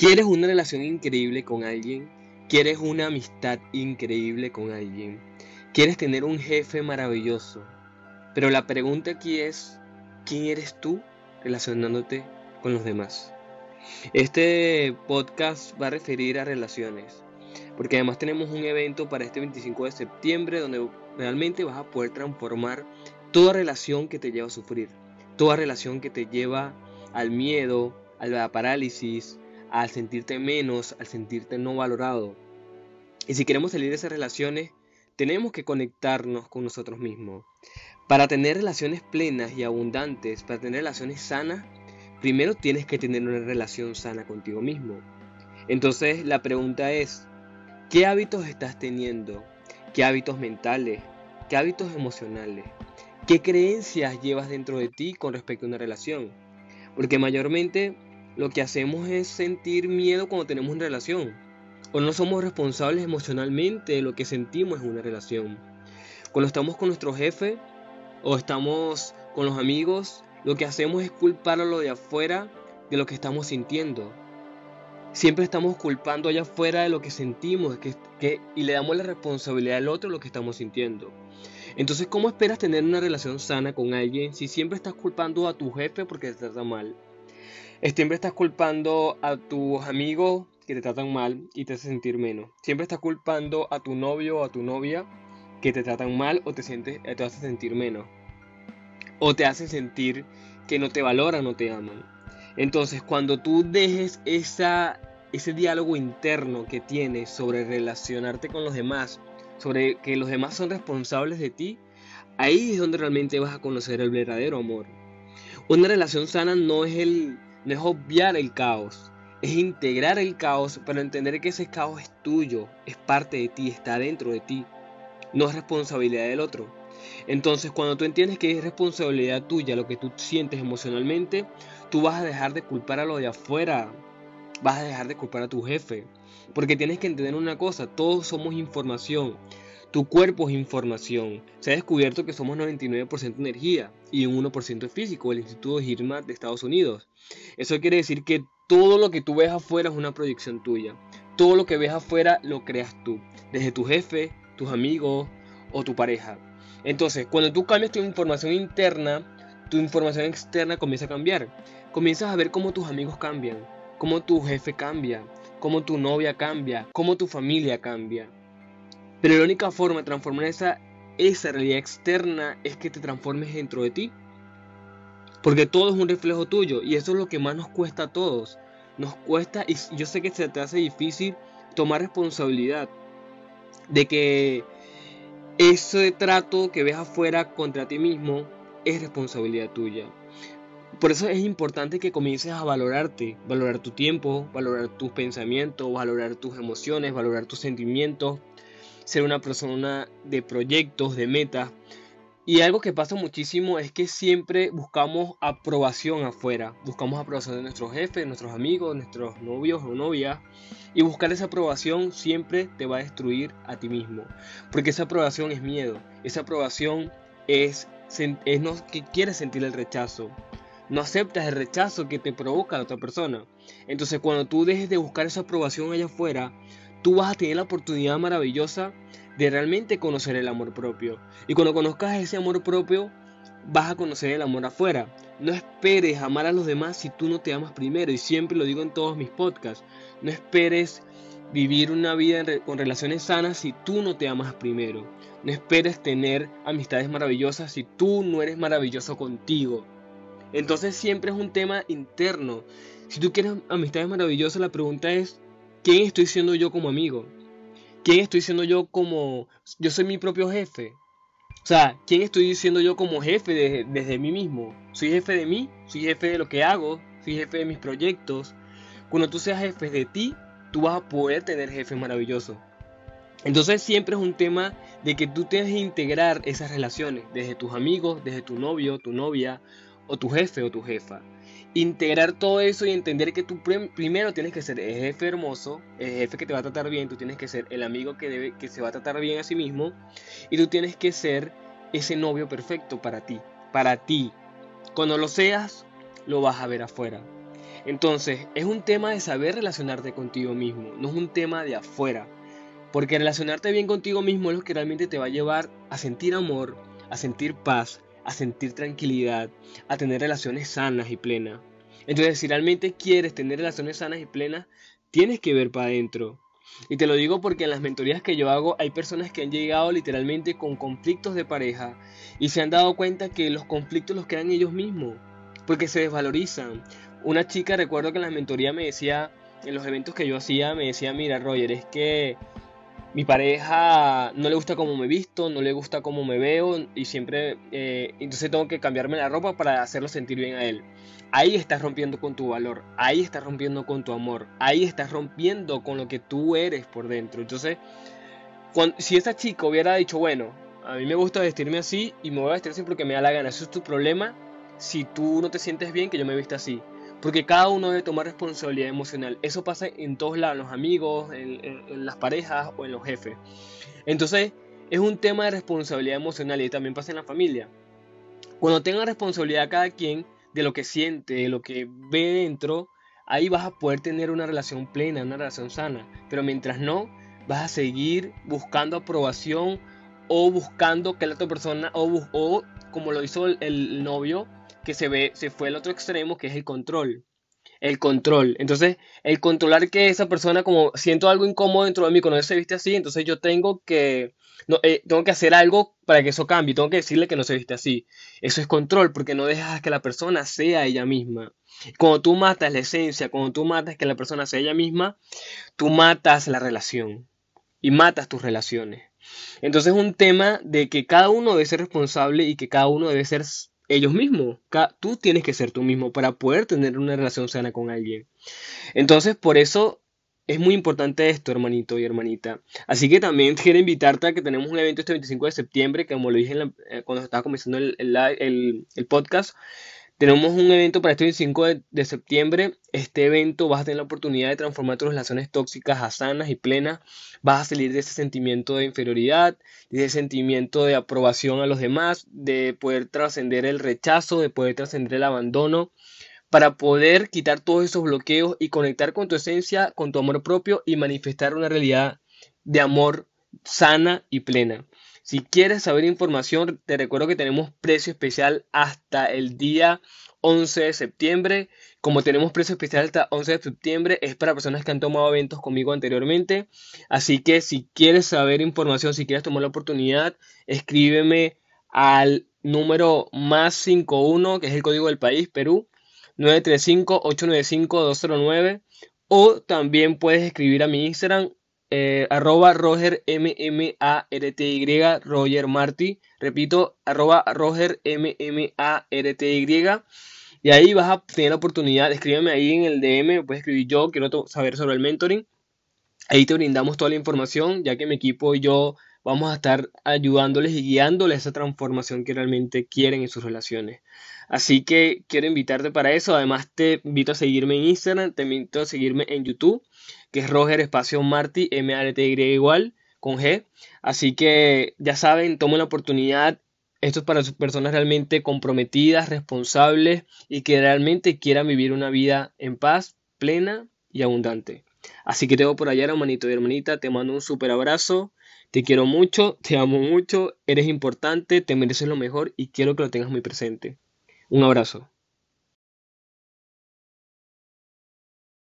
¿Quieres una relación increíble con alguien? ¿Quieres una amistad increíble con alguien? ¿Quieres tener un jefe maravilloso? Pero la pregunta aquí es, ¿quién eres tú relacionándote con los demás? Este podcast va a referir a relaciones, porque además tenemos un evento para este 25 de septiembre donde realmente vas a poder transformar toda relación que te lleva a sufrir, toda relación que te lleva al miedo, a la parálisis, al sentirte menos, al sentirte no valorado. Y si queremos salir de esas relaciones, tenemos que conectarnos con nosotros mismos. Para tener relaciones plenas y abundantes, para tener relaciones sanas, primero tienes que tener una relación sana contigo mismo. Entonces la pregunta es, ¿qué hábitos estás teniendo? ¿Qué hábitos mentales? ¿Qué hábitos emocionales? ¿Qué creencias llevas dentro de ti con respecto a una relación? Porque mayormente lo que hacemos es sentir miedo cuando tenemos una relación. O no somos responsables emocionalmente de lo que sentimos en una relación. Cuando estamos con nuestro jefe o estamos con los amigos, lo que hacemos es culpar a lo de afuera de lo que estamos sintiendo. Siempre estamos culpando allá afuera de lo que sentimos que, y le damos la responsabilidad al otro de lo que estamos sintiendo. Entonces, ¿cómo esperas tener una relación sana con alguien si siempre estás culpando a tu jefe porque te trata mal? Siempre estás culpando a tus amigos que te tratan mal y te hacen sentir menos. Siempre estás culpando a tu novio o a tu novia que te tratan mal o te, sientes, te hace sentir menos. O te hacen sentir que no te valoran o te aman. Entonces, cuando tú dejes esa, ese diálogo interno que tienes sobre relacionarte con los demás, sobre que los demás son responsables de ti, ahí es donde realmente vas a conocer el verdadero amor. Una relación sana no es el no es obviar el caos, es integrar el caos para entender que ese caos es tuyo, es parte de ti, está dentro de ti, no es responsabilidad del otro. Entonces, cuando tú entiendes que es responsabilidad tuya lo que tú sientes emocionalmente, tú vas a dejar de culpar a lo de afuera, vas a dejar de culpar a tu jefe, porque tienes que entender una cosa, todos somos información. Tu cuerpo es información. Se ha descubierto que somos 99% energía y un 1% físico, el Instituto GIRMA de Estados Unidos. Eso quiere decir que todo lo que tú ves afuera es una proyección tuya. Todo lo que ves afuera lo creas tú, desde tu jefe, tus amigos o tu pareja. Entonces, cuando tú cambias tu información interna, tu información externa comienza a cambiar. Comienzas a ver cómo tus amigos cambian, cómo tu jefe cambia, cómo tu novia cambia, cómo tu familia cambia. Pero la única forma de transformar esa, esa realidad externa es que te transformes dentro de ti. Porque todo es un reflejo tuyo y eso es lo que más nos cuesta a todos. Nos cuesta, y yo sé que se te hace difícil tomar responsabilidad de que ese trato que ves afuera contra ti mismo es responsabilidad tuya. Por eso es importante que comiences a valorarte, valorar tu tiempo, valorar tus pensamientos, valorar tus emociones, valorar tus sentimientos, ser una persona de proyectos, de metas. Y algo que pasa muchísimo es que siempre buscamos aprobación afuera. Buscamos aprobación de nuestros jefes, de nuestros amigos, de nuestros novios o novias. Y buscar esa aprobación siempre te va a destruir a ti mismo. Porque esa aprobación es miedo. Esa aprobación es, es no, que quieres sentir el rechazo. No aceptas el rechazo que te provoca la otra persona. Entonces cuando tú dejes de buscar esa aprobación allá afuera, tú vas a tener la oportunidad maravillosa de realmente conocer el amor propio. Y cuando conozcas ese amor propio, vas a conocer el amor afuera. No esperes amar a los demás si tú no te amas primero. Y siempre lo digo en todos mis podcasts. No esperes vivir una vida con relaciones sanas si tú no te amas primero. No esperes tener amistades maravillosas si tú no eres maravilloso contigo. Entonces siempre es un tema interno. Si tú quieres amistades maravillosas, la pregunta es, ¿quién estoy siendo yo como amigo? ¿Quién estoy siendo yo como... Yo soy mi propio jefe. O sea, ¿quién estoy siendo yo como jefe desde mí mismo? ¿Soy jefe de mí? ¿Soy jefe de lo que hago? ¿Soy jefe de mis proyectos? Cuando tú seas jefe de ti, tú vas a poder tener jefe maravilloso. Entonces siempre es un tema de que tú tienes que integrar esas relaciones, desde tus amigos, desde tu novio, tu novia, o tu jefe o tu jefa integrar todo eso y entender que tú primero tienes que ser el jefe hermoso, el jefe que te va a tratar bien, tú tienes que ser el amigo que, debe, que se va a tratar bien a sí mismo y tú tienes que ser ese novio perfecto para ti, para ti. Cuando lo seas, lo vas a ver afuera. Entonces, es un tema de saber relacionarte contigo mismo, no es un tema de afuera. Porque relacionarte bien contigo mismo es lo que realmente te va a llevar a sentir amor, a sentir paz, a sentir tranquilidad, a tener relaciones sanas y plenas. Entonces, si realmente quieres tener relaciones sanas y plenas, tienes que ver para adentro. Y te lo digo porque en las mentorías que yo hago hay personas que han llegado literalmente con conflictos de pareja y se han dado cuenta que los conflictos los crean ellos mismos, porque se desvalorizan. Una chica recuerdo que en la mentoría me decía, en los eventos que yo hacía, me decía, mira Roger, es que mi pareja no le gusta cómo me visto, no le gusta cómo me veo y siempre, eh, entonces tengo que cambiarme la ropa para hacerlo sentir bien a él. Ahí estás rompiendo con tu valor, ahí estás rompiendo con tu amor, ahí estás rompiendo con lo que tú eres por dentro. Entonces, si esa chica hubiera dicho, bueno, a mí me gusta vestirme así y me voy a vestir así porque me da la gana, eso es tu problema, si tú no te sientes bien que yo me vista así. Porque cada uno debe tomar responsabilidad emocional. Eso pasa en todos lados, en los amigos, en, las parejas o en los jefes. Entonces, es un tema de responsabilidad emocional y también pasa en la familia. Cuando tenga responsabilidad cada quien de lo que siente, de lo que ve dentro, ahí vas a poder tener una relación plena, una relación sana. Pero mientras no, vas a seguir buscando aprobación o buscando que la otra persona, o, como lo hizo el novio, que se ve, se fue al otro extremo, que es el control. El control. Entonces, el controlar que esa persona, como siento algo incómodo dentro de mí cuando se viste así, entonces yo tengo que, no, eh, tengo que hacer algo para que eso cambie. Tengo que decirle que no se viste así. Eso es control, porque no dejas que la persona sea ella misma. Cuando tú matas la esencia, cuando tú matas que la persona sea ella misma, tú matas la relación y matas tus relaciones. Entonces es un tema de que cada uno debe ser responsable y que cada uno debe ser ellos mismos. Tú tienes que ser tú mismo para poder tener una relación sana con alguien. Entonces, por eso es muy importante esto, hermanito y hermanita. Así que también quiero invitarte a que tenemos un evento este 25 de septiembre, que como lo dije eh, cuando estaba comenzando el, el podcast, tenemos un evento para este 25 de, septiembre. Este evento vas a tener la oportunidad de transformar tus relaciones tóxicas a sanas y plenas. Vas a salir de ese sentimiento de inferioridad, de ese sentimiento de aprobación a los demás, de poder trascender el rechazo, de poder trascender el abandono, para poder quitar todos esos bloqueos y conectar con tu esencia, con tu amor propio y manifestar una realidad de amor sana y plena. Si quieres saber información, te recuerdo que tenemos precio especial hasta el día 11 de septiembre. Como tenemos precio especial hasta 11 de septiembre, es para personas que han tomado eventos conmigo anteriormente. Así que si quieres saber información, si quieres tomar la oportunidad, escríbeme al número más 51, que es el código del país, Perú, 935-895-209. O también puedes escribir a mi Instagram, eh, arroba Roger M M A R T Y Roger Marty repito arroba Roger M M A R T Y. Y ahí vas a tener la oportunidad escríbeme ahí en el DM puedes escribir yo quiero saber sobre el mentoring. Ahí te brindamos toda la información ya que mi equipo y yo vamos a estar ayudándoles y guiándoles a esa transformación que realmente quieren en sus relaciones así que quiero invitarte para eso además te invito a seguirme en Instagram te invito a seguirme en YouTube que es Roger Espacio Marty, M-A-R-T-Y igual, con G. Así que ya saben, tomen la oportunidad. Esto es para personas realmente comprometidas, responsables y que realmente quieran vivir una vida en paz, plena y abundante. Así que te veo por allá, hermanito y hermanita. Te mando un super abrazo. Te quiero mucho, te amo mucho, eres importante, te mereces lo mejor y quiero que lo tengas muy presente. Un abrazo.